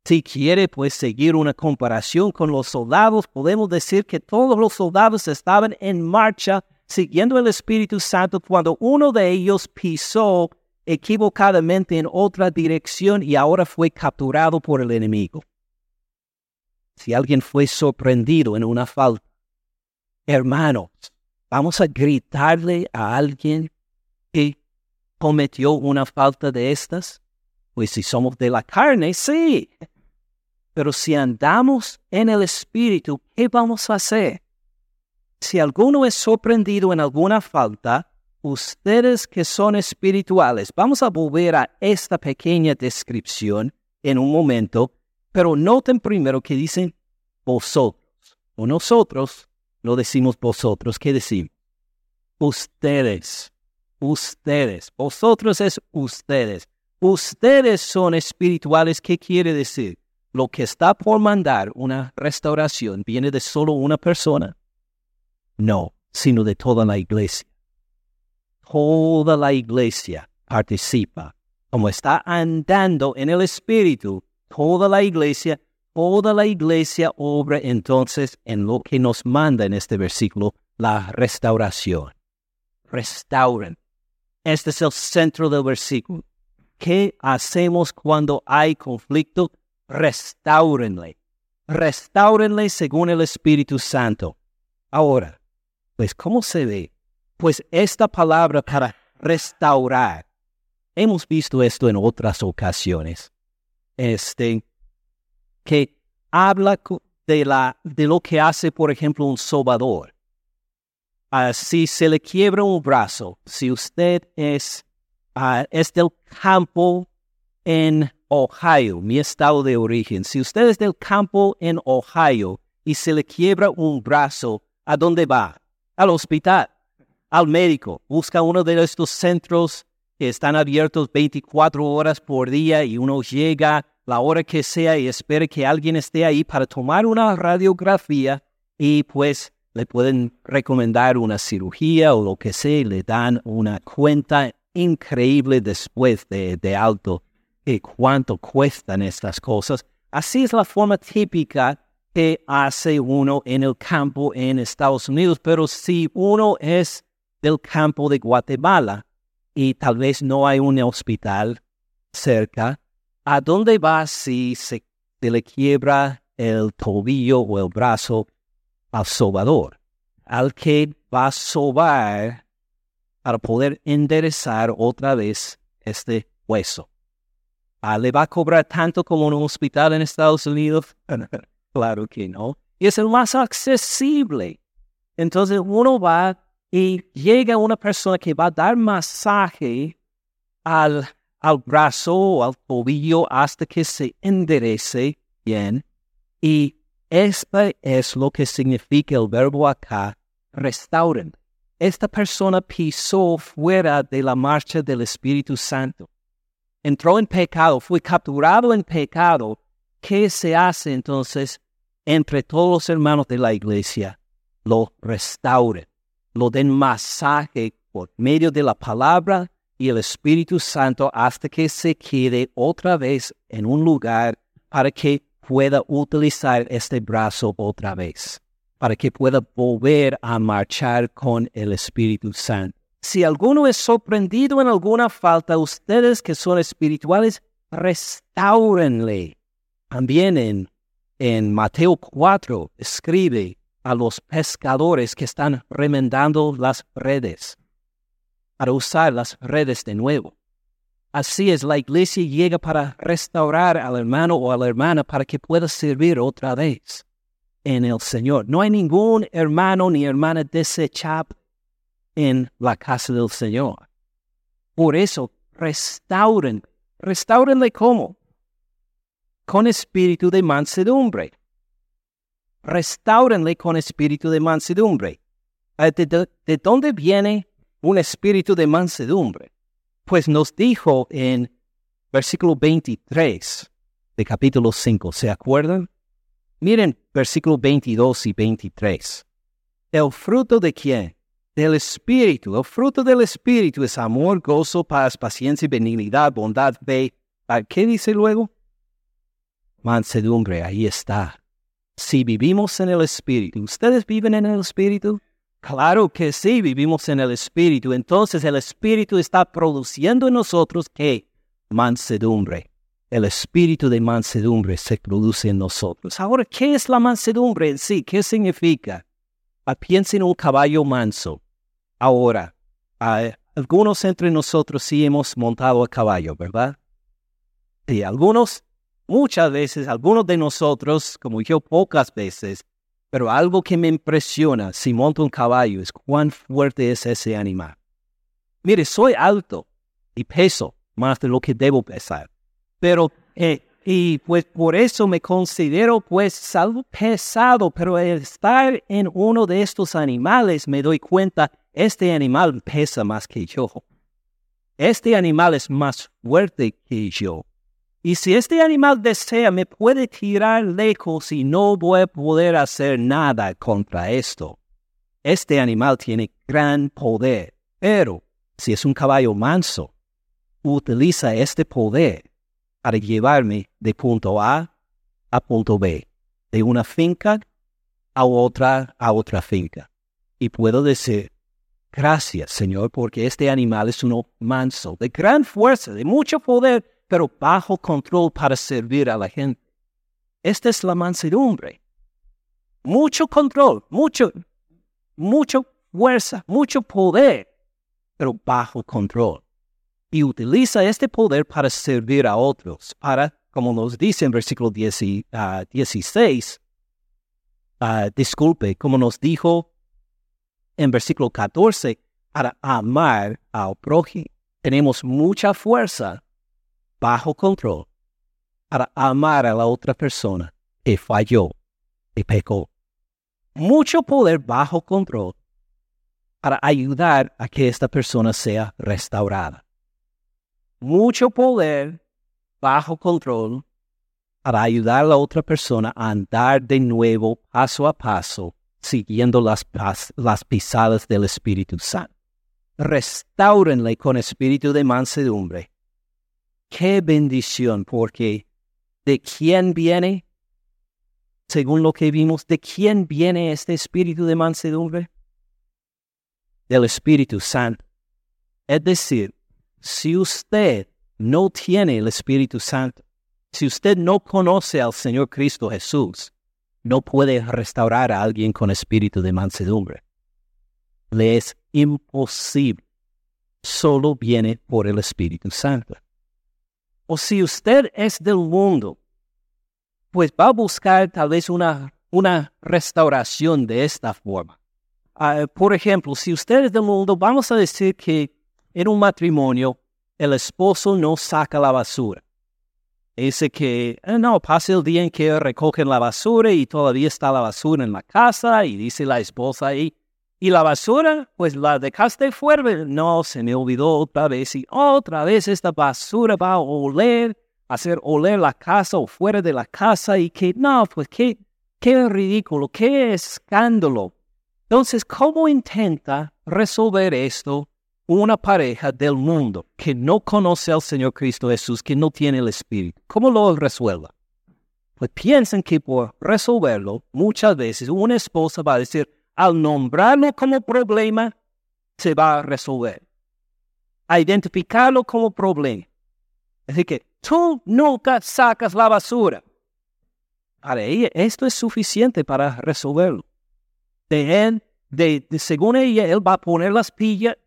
S2: Si quiere pues seguir una comparación con los soldados, podemos decir que todos los soldados estaban en marcha siguiendo el Espíritu Santo cuando uno de ellos pisó equivocadamente en otra dirección y ahora fue capturado por el enemigo. Si alguien fue sorprendido en una falta, hermanos, vamos a gritarle a alguien que cometió una falta de estas. Pues si somos de la carne, sí. Pero si andamos en el Espíritu, ¿qué vamos a hacer? Si alguno es sorprendido en alguna falta, ustedes que son espirituales, vamos a volver a esta pequeña descripción en un momento, pero noten primero que dicen vosotros, o nosotros, no decimos vosotros, ¿qué decimos? Ustedes, ustedes, vosotros es ustedes. Ustedes son espirituales, ¿qué quiere decir? Lo que está por mandar una restauración viene de solo una persona. No, sino de toda la iglesia. Toda la iglesia participa. Como está andando en el Espíritu, toda la iglesia, toda la iglesia obra entonces en lo que nos manda en este versículo, la restauración. Restauren. Este es el centro del versículo. ¿Qué hacemos cuando hay conflicto? Restáurenle. Restáurenle según el Espíritu Santo. Ahora, pues, ¿cómo se ve? Pues esta palabra para restaurar. Hemos visto esto en otras ocasiones. Este, que habla de, la, de lo que hace, por ejemplo, un sobador. Ah, si se le quiebra un brazo, si usted es, uh, es del campo en Ohio, mi estado de origen, si usted es del campo en Ohio y se le quiebra un brazo, ¿a dónde va? Al hospital, al médico, busca uno de estos centros que están abiertos 24 horas por día y uno llega la hora que sea y espera que alguien esté ahí para tomar una radiografía y pues le pueden recomendar una cirugía o lo que sea y le dan una cuenta increíble después de, alto y cuánto cuestan estas cosas. Así es la forma típica que hace uno en el campo en Estados Unidos, pero si uno es del campo de Guatemala y tal vez no hay un hospital cerca, ¿a dónde va si se, le quiebra el tobillo o el brazo al sobador? Al que va a sobar para poder enderezar otra vez este hueso. Ah, ¿Le va a cobrar tanto como un hospital en Estados Unidos? <laughs> Claro que no. Y es el más accesible. Entonces uno va y llega una persona que va a dar masaje al, al brazo o al tobillo hasta que se enderece bien. Y esto es lo que significa el verbo acá, restauren. Esta persona pisó fuera de la marcha del Espíritu Santo. Entró en pecado, fue capturado en pecado. ¿Qué se hace entonces? entre todos los hermanos de la iglesia lo restauren, lo den masaje por medio de la palabra y el Espíritu Santo hasta que se quede otra vez en un lugar para que pueda utilizar este brazo otra vez. para que pueda volver a marchar con el Espíritu Santo. Si alguno es sorprendido en alguna falta, ustedes que son espirituales, restáurenle. También en, en Mateo 4 escribe a los pescadores que están remendando las redes para usar las redes de nuevo. Así es, la iglesia llega para restaurar al hermano o a la hermana para que pueda servir otra vez en el Señor. No hay ningún hermano ni hermana desechable en la casa del Señor. Por eso, restauren. Restáurenle cómo? Con espíritu de mansedumbre. Restáurenle con espíritu de mansedumbre. Ah, ¿De, de dónde viene un espíritu de mansedumbre? Pues nos dijo en versículo 23 de capítulo 5, ¿se acuerdan? Miren versículo 22 y 23. ¿El fruto de quién? Del Espíritu. El fruto del Espíritu es amor, gozo, paz, paciencia, benignidad, bondad, fe. ¿Qué dice luego? Mansedumbre, ahí está. Si vivimos en el Espíritu, ¿ustedes viven en el Espíritu? Claro que sí, vivimos en el Espíritu. Entonces el Espíritu está produciendo en nosotros qué? Mansedumbre. El espíritu de mansedumbre se produce en nosotros. Ahora, ¿qué es la mansedumbre en sí? ¿Qué significa? Ah, piensen en un caballo manso. Ahora, ah, algunos entre nosotros sí hemos montado a caballo, ¿verdad? Y algunos, muchas veces, algunos de nosotros, como yo pocas veces, pero algo que me impresiona si monto un caballo es cuán fuerte es ese animal. Mire, soy alto y peso más de lo que debo pesar. Pero, eh, y pues por eso me considero pues algo pesado, pero al estar en uno de estos animales me doy cuenta, este animal pesa más que yo. Este animal es más fuerte que yo. Y si este animal desea, me puede tirar lejos y no voy a poder hacer nada contra esto. Este animal tiene gran poder, pero si es un caballo manso, utiliza este poder para llevarme de punto A a punto B, de una finca a otra a otra finca. Y puedo decir, gracias Señor, porque este animal es uno manso, de gran fuerza, de mucho poder, pero bajo control para servir a la gente. Esta es la mansedumbre. Mucho control, mucho, mucho fuerza, mucho poder, pero bajo control y utiliza este poder para servir a otros, para, como nos dice en versículo 16, ah, ah, disculpe, como nos dijo en versículo 14, para amar al prójimo. Tenemos mucha fuerza bajo control para amar a la otra persona que falló, y pecó. Mucho poder bajo control para ayudar a que esta persona sea restaurada mucho poder bajo control para ayudar a la otra persona a andar de nuevo paso a paso, siguiendo las, las pisadas del Espíritu Santo. Restáurenle con espíritu de mansedumbre. Qué bendición, porque ¿de quién viene? Según lo que vimos, ¿de quién viene este espíritu de mansedumbre? Del Espíritu Santo. Es decir, si usted no tiene el Espíritu Santo, si usted no conoce al Señor Cristo Jesús, no puede restaurar a alguien con espíritu de mansedumbre. Le es imposible. Solo viene por el Espíritu Santo. O si usted es del mundo, pues va a buscar tal vez una, una restauración de esta forma. Ah, por ejemplo, si usted es del mundo, vamos a decir que en un matrimonio, el esposo no saca la basura. Dice que, eh, no, pasa el día en que recogen la basura y todavía está la basura en la casa y dice la esposa ahí, y la basura, pues la dejaste fuera, no, se me olvidó otra vez y otra vez esta basura va a oler, hacer oler la casa o fuera de la casa y que, no, pues qué, qué ridículo, qué escándalo. Entonces, ¿cómo intenta resolver esto una pareja del mundo que no conoce al Señor Cristo Jesús, que no tiene el Espíritu, ¿cómo lo resuelva? pues piensan que por resolverlo, muchas veces una esposa va a decir, al nombrarlo como problema, se va a resolver. A identificarlo como problema. Así que tú nunca sacas la basura. Para ella, esto es suficiente para resolverlo. De él, de, según ella, él va a poner las,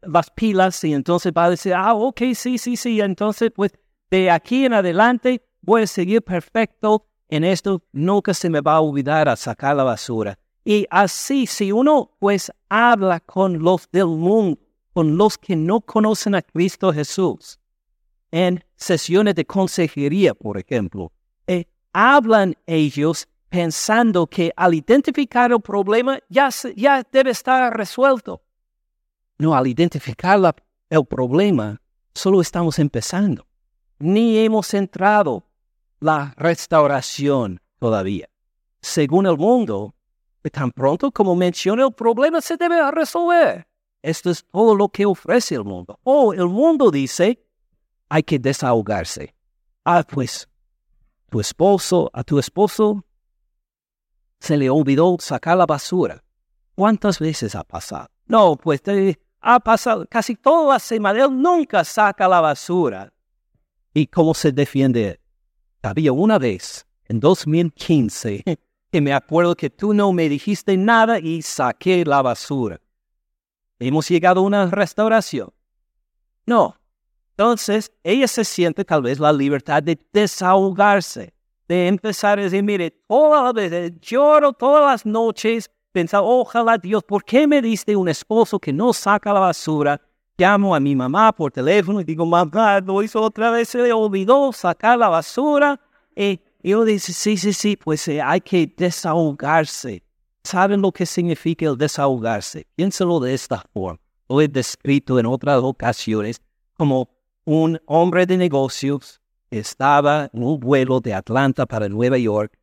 S2: las pilas y entonces va a decir, ah, ok, sí, sí, sí. Entonces, pues, de aquí en adelante voy a seguir perfecto en esto. Nunca se me va a olvidar a sacar la basura. Y así, si uno, pues, habla con los del mundo, con los que no conocen a Cristo Jesús, en sesiones de consejería, por ejemplo, eh, hablan ellos pensando que al identificar el problema ya, ya debe estar resuelto. No, al identificar el problema, solo estamos empezando. Ni hemos entrado la restauración todavía. Según el mundo, tan pronto como menciona el problema se debe resolver. Esto es todo lo que ofrece el mundo. Oh, el mundo dice, hay que desahogarse. Ah, pues, tu esposo, a tu esposo se le olvidó sacar la basura. ¿Cuántas veces ha pasado? No, pues ha pasado casi toda la semana. Él nunca saca la basura. ¿Y cómo se defiende? Había una vez, en 2015, <laughs> que me acuerdo que tú no me dijiste nada y saqué la basura. ¿Hemos llegado a una restauración? No. Entonces, ella se siente tal vez la libertad de desahogarse de empezar a decir, mire, todas las veces lloro todas las noches, pensar, ojalá Dios, ¿por qué me diste un esposo que no saca la basura? Llamo a mi mamá por teléfono y digo, mamá, lo hizo otra vez, se le olvidó sacar la basura. Y yo dice, sí, sí, sí, pues eh, hay que desahogarse. ¿Saben lo que significa el desahogarse? Piénselo de esta forma. Lo he descrito en otras ocasiones como un hombre de negocios estaba en un vuelo de Atlanta para Nueva York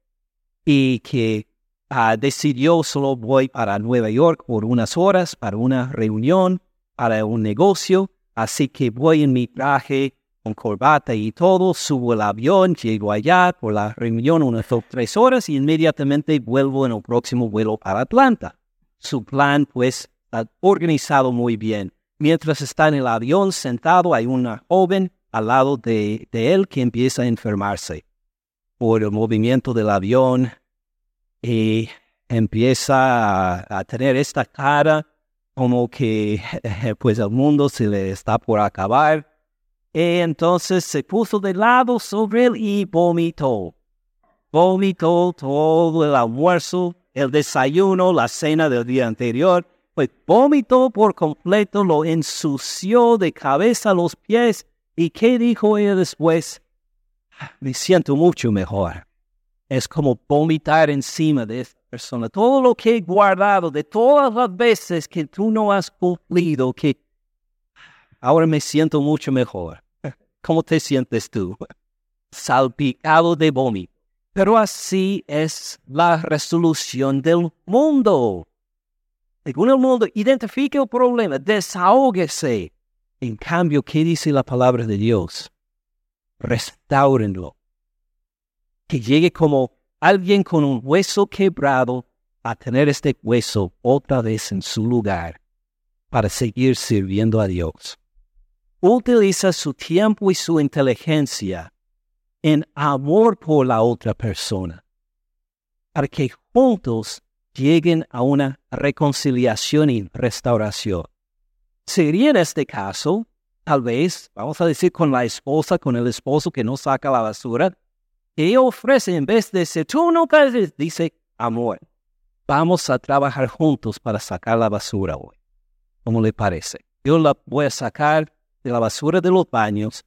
S2: y que ah, decidió solo voy para Nueva York por unas horas para una reunión, para un negocio, así que voy en mi traje corbata y todo, subo el avión, llego allá por la reunión unas tres horas y inmediatamente vuelvo en el próximo vuelo para Atlanta. Su plan pues está organizado muy bien. Mientras está en el avión sentado hay una joven al lado de, él que empieza a enfermarse por el movimiento del avión y empieza a, tener esta cara como que <laughs> pues el mundo se le está por acabar. Y entonces se puso de lado sobre él y vomitó. Vomitó todo el almuerzo, el desayuno, la cena del día anterior. Pues vomitó por completo, lo ensució de cabeza a los pies ¿Y qué dijo ella después? Me siento mucho mejor. Es como vomitar encima de esta persona. Todo lo que he guardado de todas las veces que tú no has cumplido, que ahora me siento mucho mejor. ¿Cómo te sientes tú? <laughs> Salpicado de vómito. Pero así es la resolución del mundo. Según el mundo, identifique el problema, desahógese, en cambio, ¿qué dice la palabra de Dios? Restáurenlo. Que llegue como alguien con un hueso quebrado a tener este hueso otra vez en su lugar para seguir sirviendo a Dios. Utiliza su tiempo y su inteligencia en amor por la otra persona para que juntos lleguen a una reconciliación y restauración. Sería en este caso, tal vez, vamos a decir, con la esposa, con el esposo que no saca la basura, que ofrece en vez de decir, tú no caes, dice, amor, vamos a trabajar juntos para sacar la basura hoy. ¿Cómo le parece? Yo la voy a sacar de la basura de los baños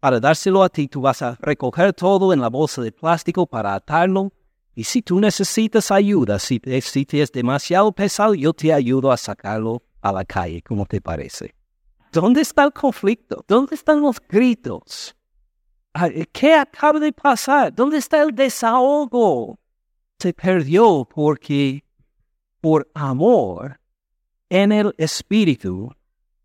S2: para dárselo a ti. Tú vas a recoger todo en la bolsa de plástico para atarlo. Y si tú necesitas ayuda, si, si te es demasiado pesado, yo te ayudo a sacarlo a la calle, ¿cómo te parece? ¿Dónde está el conflicto? ¿Dónde están los gritos? ¿Qué acaba de pasar? ¿Dónde está el desahogo? Se perdió porque por amor en el espíritu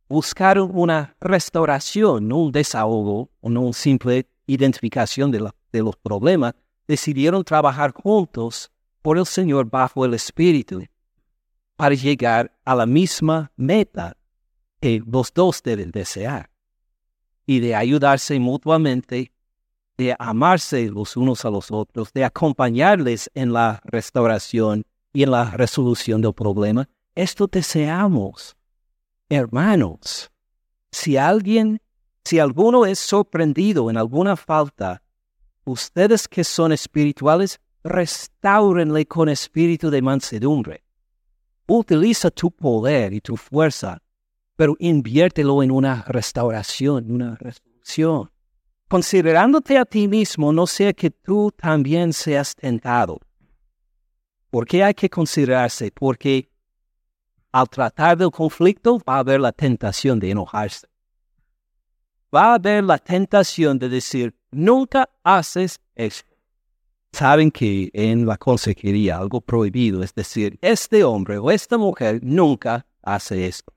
S2: buscaron una restauración, no un desahogo o no una simple identificación de, de los problemas, decidieron trabajar juntos por el Señor bajo el Espíritu para llegar a la misma meta que los dos deben desear y de ayudarse mutuamente, de amarse los unos a los otros, de acompañarles en la restauración y en la resolución del problema. Esto deseamos, hermanos. Si alguien, si alguno es sorprendido en alguna falta, ustedes que son espirituales, restáurenle con espíritu de mansedumbre. Utiliza tu poder y tu fuerza, pero inviértelo en una restauración, una resolución. Considerándote a ti mismo, no sea que tú también seas tentado. ¿Por qué hay que considerarse? Porque al tratar del conflicto va a haber la tentación de enojarse. Va a haber la tentación de decir, nunca haces esto. Saben que en la consejería algo prohibido es decir, este hombre o esta mujer nunca hace esto.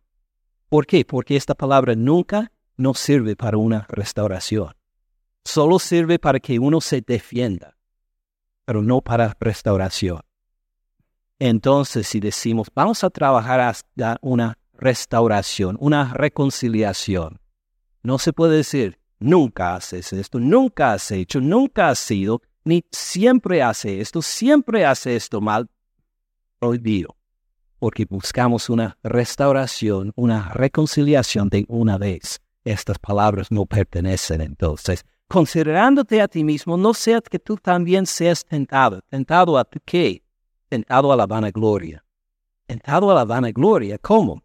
S2: ¿Por qué? Porque esta palabra nunca no sirve para una restauración. Solo sirve para que uno se defienda, pero no para restauración. Entonces, si decimos, vamos a trabajar hasta una restauración, una reconciliación, no se puede decir, nunca haces esto, nunca has hecho, nunca has sido, ni siempre hace esto, siempre hace esto mal, prohibido, porque buscamos una restauración, una reconciliación de una vez. Estas palabras no pertenecen entonces. Considerándote a ti mismo, no sea que tú también seas tentado. ¿Tentado a qué? Tentado a la vanagloria. Tentado a la vanagloria, ¿cómo?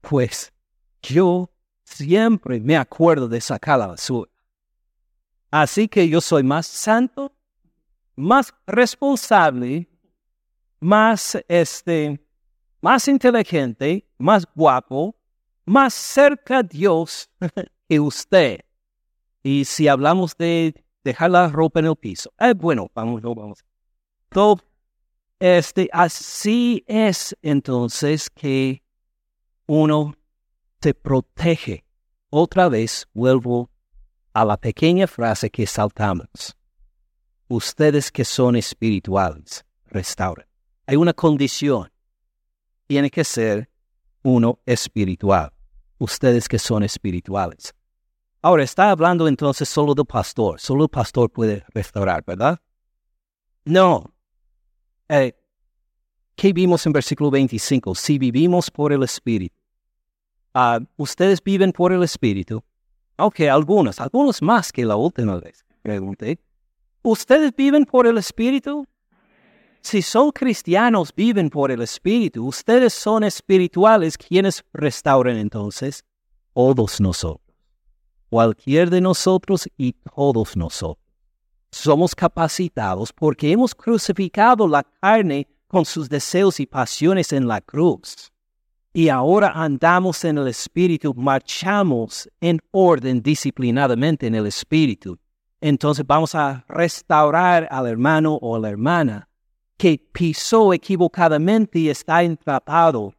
S2: Pues yo siempre me acuerdo de sacar la basura. Así que yo soy más santo, más responsable, más este, más inteligente, más guapo, más cerca a Dios <laughs> que usted. Y si hablamos de dejar la ropa en el piso, eh, bueno, vamos, vamos. Todo, este, así es entonces que uno se protege. Otra vez vuelvo a la pequeña frase que saltamos. Ustedes que son espirituales, restauren. Hay una condición. Tiene que ser uno espiritual. Ustedes que son espirituales. Ahora, está hablando entonces solo del pastor. Solo el pastor puede restaurar, ¿verdad? No. ¿Qué vimos en versículo 25? Si vivimos por el Espíritu, Ah, ustedes viven por el Espíritu. Ok, algunos, algunos más que la última vez. Pregunté. ¿Ustedes viven por el Espíritu? Si son cristianos, viven por el Espíritu. Ustedes son espirituales. quienes restauran entonces? Todos nosotros. Cualquier de nosotros y todos nosotros. Somos capacitados porque hemos crucificado la carne con sus deseos y pasiones en la cruz y ahora andamos en el Espíritu, marchamos en orden disciplinadamente en el Espíritu. Entonces vamos a restaurar al hermano o a la hermana que pisó equivocadamente y está entrapado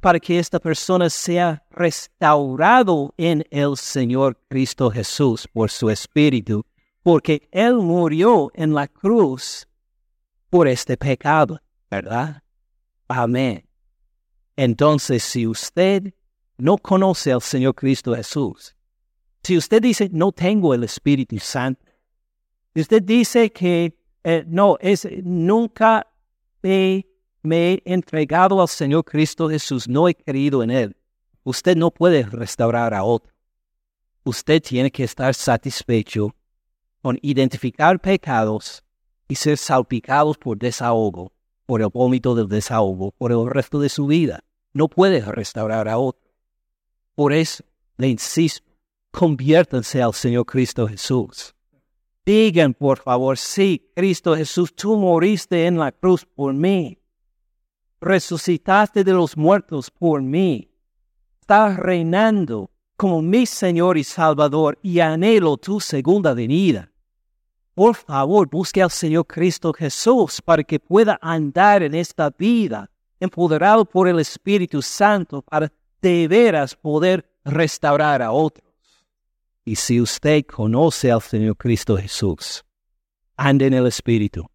S2: para que esta persona sea restaurado en el Señor Cristo Jesús por su Espíritu, porque Él murió en la cruz por este pecado, ¿verdad? Amén. Entonces, si usted no conoce al Señor Cristo Jesús, si usted dice, no tengo el Espíritu Santo, si usted dice que eh, no, es, nunca me he entregado al Señor Cristo Jesús, no he creído en Él, usted no puede restaurar a otro. Usted tiene que estar satisfecho con identificar pecados y ser salpicados por desahogo por el vómito del desahogo por el resto de su vida. No puede restaurar a otro. Por eso le insisto, conviértanse al Señor Cristo Jesús. Digan, por favor, sí, Cristo Jesús, tú moriste en la cruz por mí. Resucitaste de los muertos por mí. Estás reinando como mi Señor y Salvador y anhelo tu segunda venida. Por favor, busque al Señor Cristo Jesús para que pueda andar en esta vida, empoderado por el Espíritu Santo, para de veras poder restaurar a otros. Y si usted conoce al Señor Cristo Jesús, ande en el Espíritu.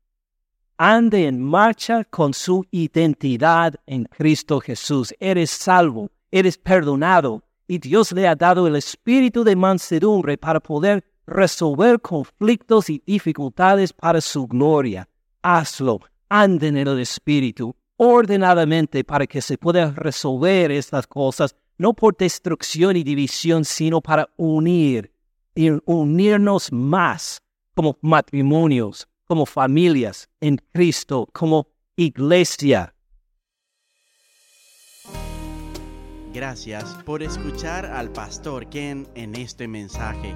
S2: Ande en marcha con su identidad en Cristo Jesús. Eres salvo, eres perdonado y Dios le ha dado el espíritu de mansedumbre para poder resolver conflictos y dificultades para su gloria. Hazlo, ande en el espíritu ordenadamente para que se puedan resolver estas cosas, no por destrucción y división, sino para unir y unirnos más como matrimonios, como familias en Cristo, como iglesia.
S1: Gracias por escuchar al pastor Ken en este mensaje.